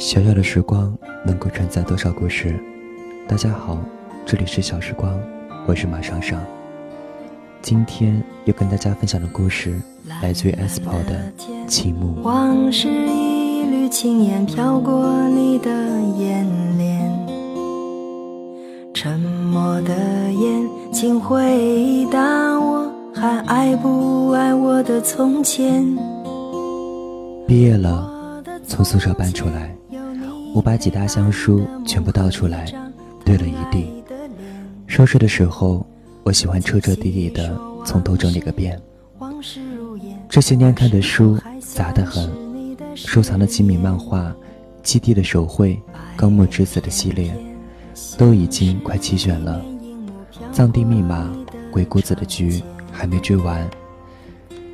小小的时光能够承载多少故事？大家好，这里是小时光，我是马尚尚。今天要跟大家分享的故事来自于 S p o 的《青木》。往事一缕青烟飘过你的眼帘，沉默的眼，睛回答我，还爱不爱我的从前？毕业了，从宿舍搬出来。我把几大箱书全部倒出来，堆了一地。收拾的时候，我喜欢彻彻底底的从头整理个遍。这些年看的书杂得很，收藏的几米漫画、《基地的手绘》、《高木之子》的系列，都已经快齐全了。《藏地密码》、《鬼谷子的局》还没追完。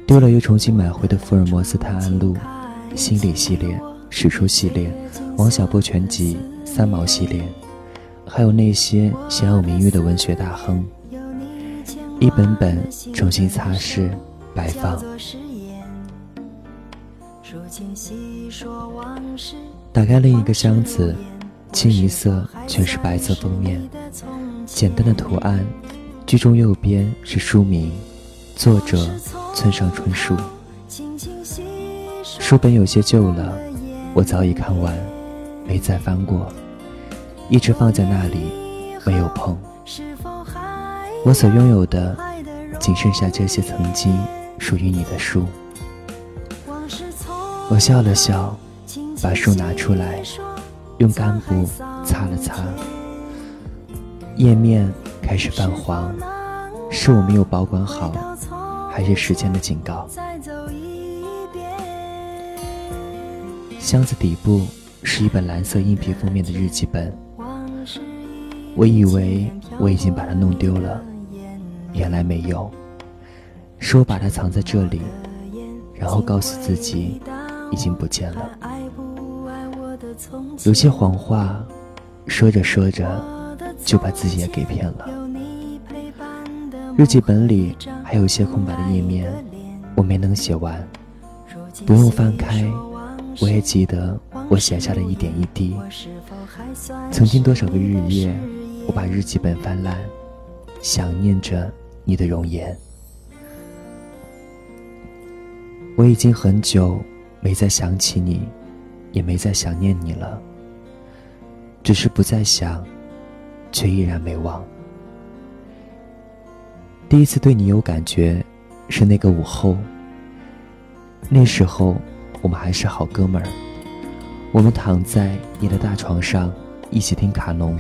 丢了又重新买回的《福尔摩斯探案录》、心理系列。史书系列、王小波全集、三毛系列，还有那些享有名誉的文学大亨，一本本重新擦拭、摆放。打开另一个箱子，清一色全是白色封面，简单的图案，居中右边是书名，作者村上春树。书本有些旧了。我早已看完，没再翻过，一直放在那里，没有碰。我所拥有的，仅剩下这些曾经属于你的书。我笑了笑，把书拿出来，用干布擦了擦，页面开始泛黄，是我没有保管好，还是时间的警告？箱子底部是一本蓝色硬皮封面的日记本，我以为我已经把它弄丢了，原来没有，是我把它藏在这里，然后告诉自己已经不见了。有些谎话，说着说着就把自己也给骗了。日记本里还有一些空白的页面，我没能写完，不用翻开。我也记得我写下的一点一滴。曾经多少个日夜，我把日记本翻烂，想念着你的容颜。我已经很久没再想起你，也没再想念你了。只是不再想，却依然没忘。第一次对你有感觉，是那个午后。那时候。我们还是好哥们儿，我们躺在你的大床上一起听卡农。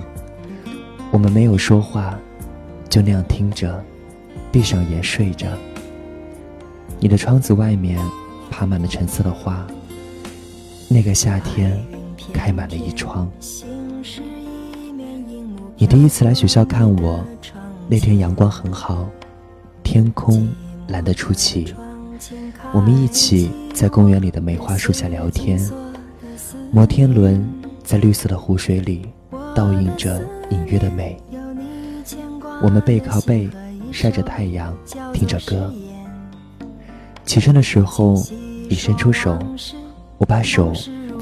我们没有说话，就那样听着，闭上眼睡着。你的窗子外面爬满了橙色的花，那个夏天开满了一窗。你第一次来学校看我，那天阳光很好，天空蓝得出奇。我们一起在公园里的梅花树下聊天，摩天轮在绿色的湖水里倒映着隐约的美。我们背靠背晒着太阳，听着歌。起身的时候，你伸出手，我把手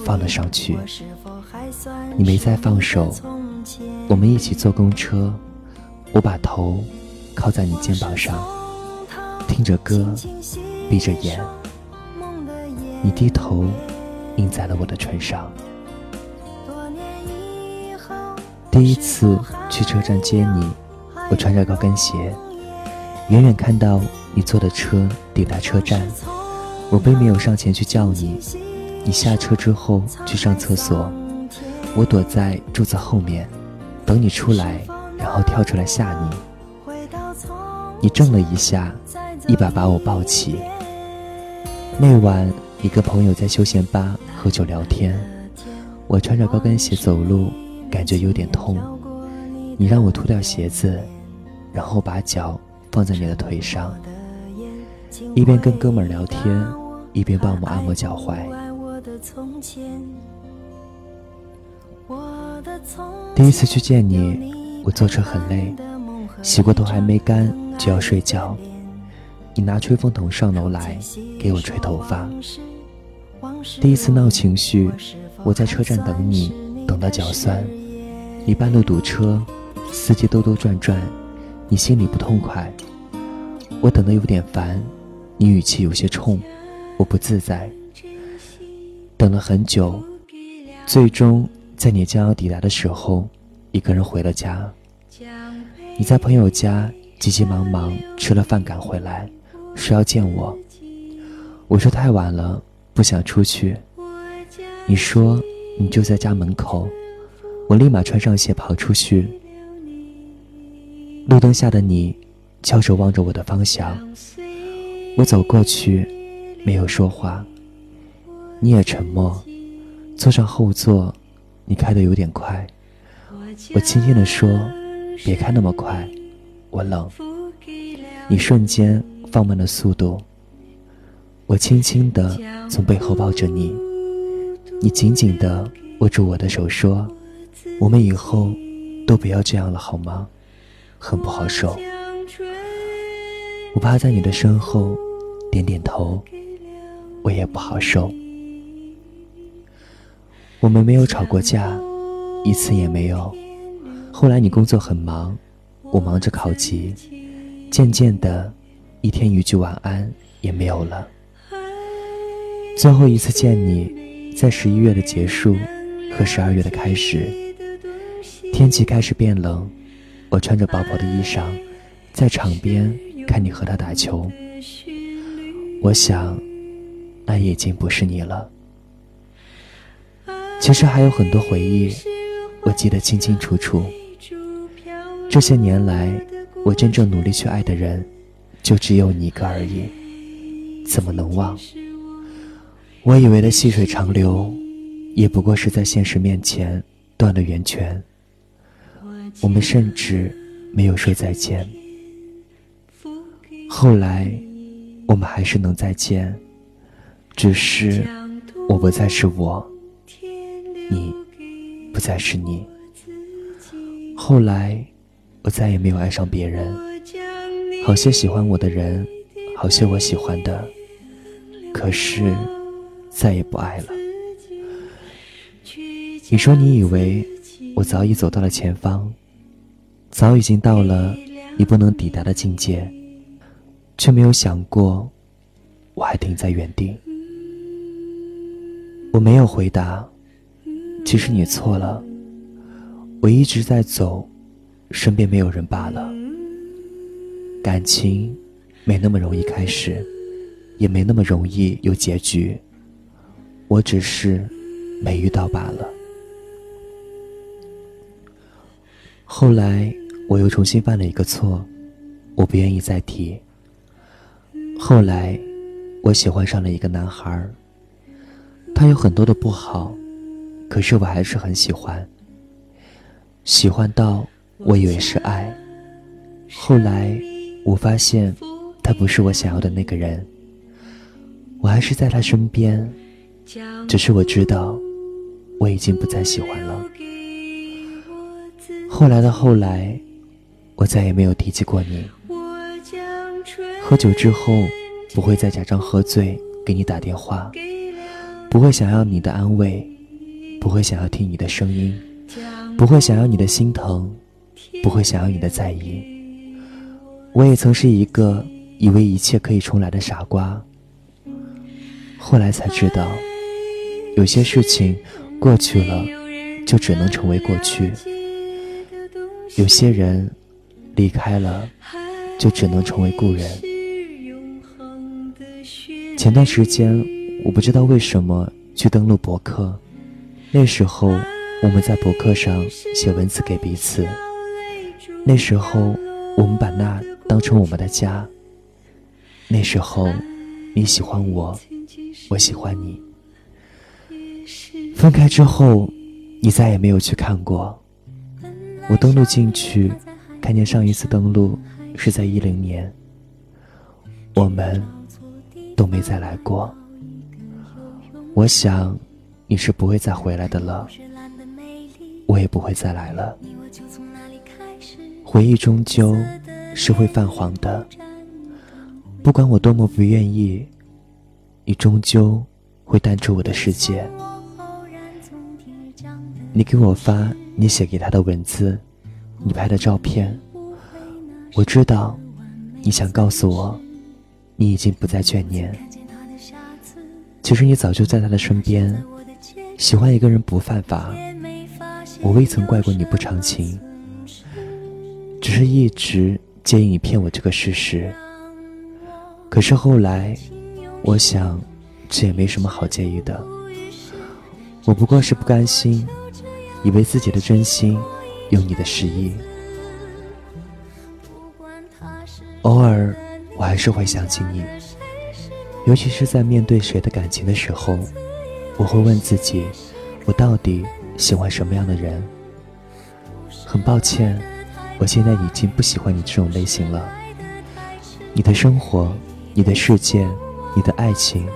放了上去。你没再放手，我们一起坐公车，我把头靠在你肩膀上，听着歌。闭着眼，你低头，印在了我的唇上。第一次去车站接你，我穿着高跟鞋，远远看到你坐的车抵达车站，我并没有上前去叫你。你下车之后去上厕所，我躲在柱子后面，等你出来，然后跳出来吓你。你怔了一下，一把把我抱起。那晚，一个朋友在休闲吧喝酒聊天，我穿着高跟鞋走路，感觉有点痛。你让我脱掉鞋子，然后把脚放在你的腿上，一边跟哥们聊天，一边帮我按摩脚踝。第一次去见你，我坐车很累，洗过头还没干就要睡觉。你拿吹风筒上楼来给我吹头发。第一次闹情绪，我在车站等你，等到脚酸。你半路堵车，司机兜兜转转，你心里不痛快。我等得有点烦，你语气有些冲，我不自在。等了很久，最终在你将要抵达的时候，一个人回了家。你在朋友家急急忙忙吃了饭赶回来，说要见我。我说太晚了，不想出去。你说你就在家门口，我立马穿上鞋跑出去。路灯下的你，翘首望着我的方向。我走过去，没有说话。你也沉默，坐上后座，你开的有点快。我轻轻地说：“别开那么快，我冷。”你瞬间放慢了速度。我轻轻地从背后抱着你。你紧紧地握住我的手，说：“我们以后都不要这样了，好吗？”很不好受。我趴在你的身后，点点头。我也不好受。我们没有吵过架，一次也没有。后来你工作很忙，我忙着考级，渐渐的，一天一句晚安也没有了。最后一次见你。在十一月的结束和十二月的开始，天气开始变冷，我穿着薄薄的衣裳，在场边看你和他打球。我想，那已经不是你了。其实还有很多回忆，我记得清清楚楚。这些年来，我真正努力去爱的人，就只有你一个而已，怎么能忘？我以为的细水长流，也不过是在现实面前断了源泉。我们甚至没有说再见。后来，我们还是能再见，只是我不再是我，你不再是你。后来，我再也没有爱上别人。好些喜欢我的人，好些我喜欢的，可是。再也不爱了。你说你以为我早已走到了前方，早已经到了你不能抵达的境界，却没有想过我还停在原地。我没有回答，其实你错了，我一直在走，身边没有人罢了。感情没那么容易开始，也没那么容易有结局。我只是没遇到罢了。后来我又重新犯了一个错，我不愿意再提。后来我喜欢上了一个男孩他有很多的不好，可是我还是很喜欢。喜欢到我以为是爱，后来我发现他不是我想要的那个人。我还是在他身边。只是我知道，我已经不再喜欢了。后来的后来，我再也没有提起过你。喝酒之后，不会再假装喝醉给你打电话，不会想要你的安慰，不会想要听你的声音，不会想要你的心疼，不会想要你的在意。我也曾是一个以为一切可以重来的傻瓜，后来才知道。有些事情过去了，就只能成为过去；有些人离开了，就只能成为故人。前段时间，我不知道为什么去登录博客，那时候我们在博客上写文字给彼此，那时候我们把那当成我们的家，那时候你喜欢我，我喜欢你。分开之后，你再也没有去看过。我登录进去，看见上一次登录是在一零年。我们都没再来过。我想你是不会再回来的了，我也不会再来了。回忆终究是会泛黄的，不管我多么不愿意，你终究会淡出我的世界。你给我发你写给他的文字，你拍的照片。我知道，你想告诉我，你已经不再眷念。其实你早就在他的身边。喜欢一个人不犯法，我未曾怪过你不长情，只是一直介意你骗我这个事实。可是后来，我想，这也没什么好介意的。我不过是不甘心。以为自己的真心有你的实意，偶尔我还是会想起你，尤其是在面对谁的感情的时候，我会问自己，我到底喜欢什么样的人？很抱歉，我现在已经不喜欢你这种类型了。你的生活，你的世界，你的爱情，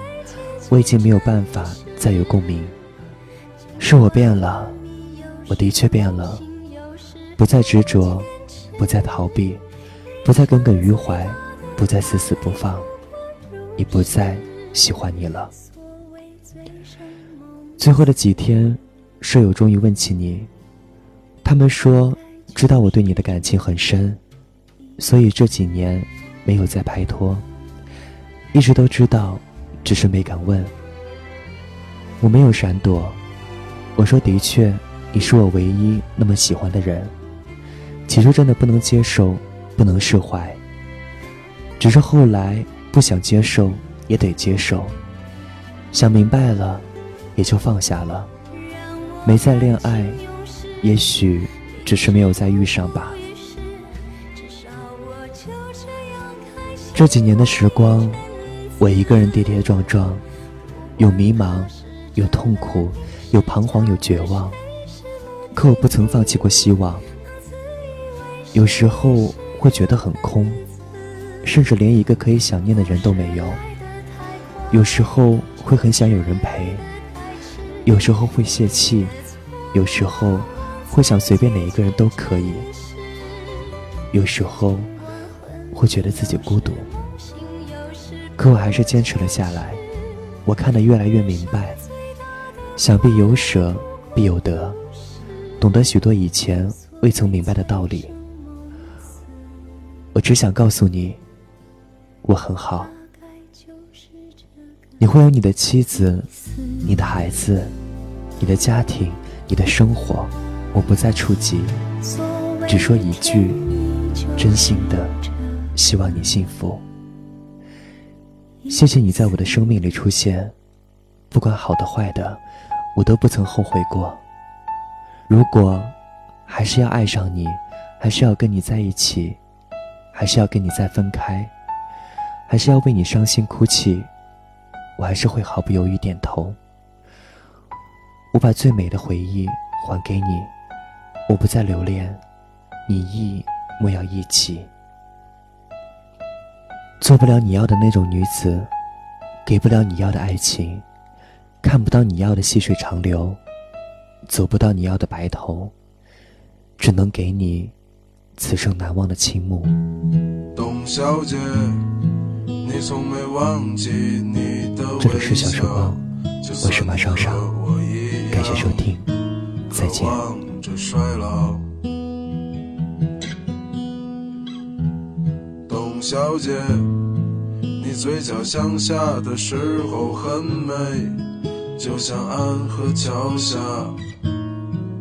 我已经没有办法再有共鸣，是我变了。我的确变了，不再执着，不再逃避，不再耿耿于怀，不再死死不放，已不再喜欢你了。最后的几天，舍友终于问起你，他们说知道我对你的感情很深，所以这几年没有再拍拖，一直都知道，只是没敢问。我没有闪躲，我说的确。你是我唯一那么喜欢的人，起初真的不能接受，不能释怀。只是后来不想接受也得接受，想明白了，也就放下了。没再恋爱，也许只是没有再遇上吧。这几年的时光，我一个人跌跌撞撞，有迷茫，有痛苦，有彷徨，有绝望。可我不曾放弃过希望。有时候会觉得很空，甚至连一个可以想念的人都没有。有时候会很想有人陪，有时候会泄气，有时候会想随便哪一个人都可以。有时候会觉得自己孤独，可我还是坚持了下来。我看得越来越明白，想必有舍必有得。懂得许多以前未曾明白的道理，我只想告诉你，我很好。你会有你的妻子、你的孩子、你的家庭、你的生活，我不再触及，只说一句，真心的希望你幸福。谢谢你在我的生命里出现，不管好的坏的，我都不曾后悔过。如果还是要爱上你，还是要跟你在一起，还是要跟你再分开，还是要为你伤心哭泣，我还是会毫不犹豫点头。我把最美的回忆还给你，我不再留恋，你亦莫要忆起。做不了你要的那种女子，给不了你要的爱情，看不到你要的细水长流。走不到你要的白头，只能给你此生难忘的倾慕。董小姐，你从没忘记你的这里是小时光，我是马双双，感谢收听，再见。这衰老董小姐，你嘴角向下的时候很美，就像安河桥下。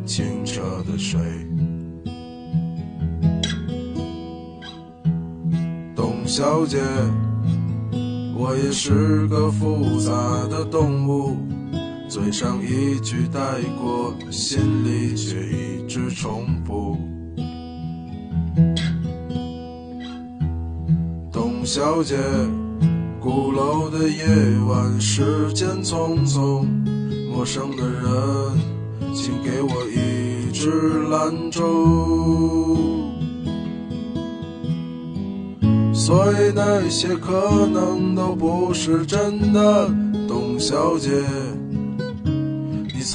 清澈的水，董小姐，我也是个复杂的动物，嘴上一句带过，心里却一直重复。董小姐，鼓楼的夜晚，时间匆匆，陌生的人。请给我一支兰州。所以那些可能都不是真的，董小姐，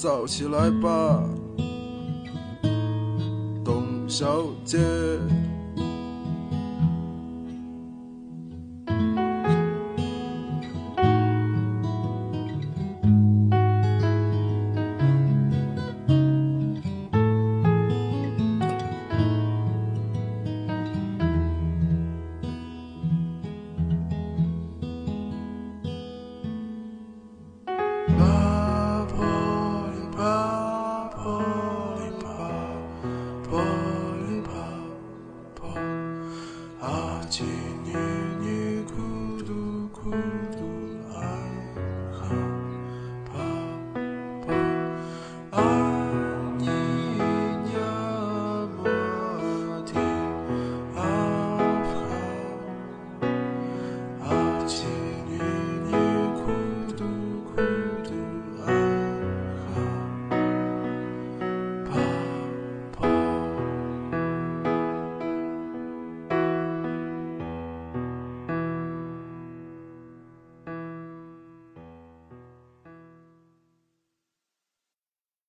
早起来吧，董小姐。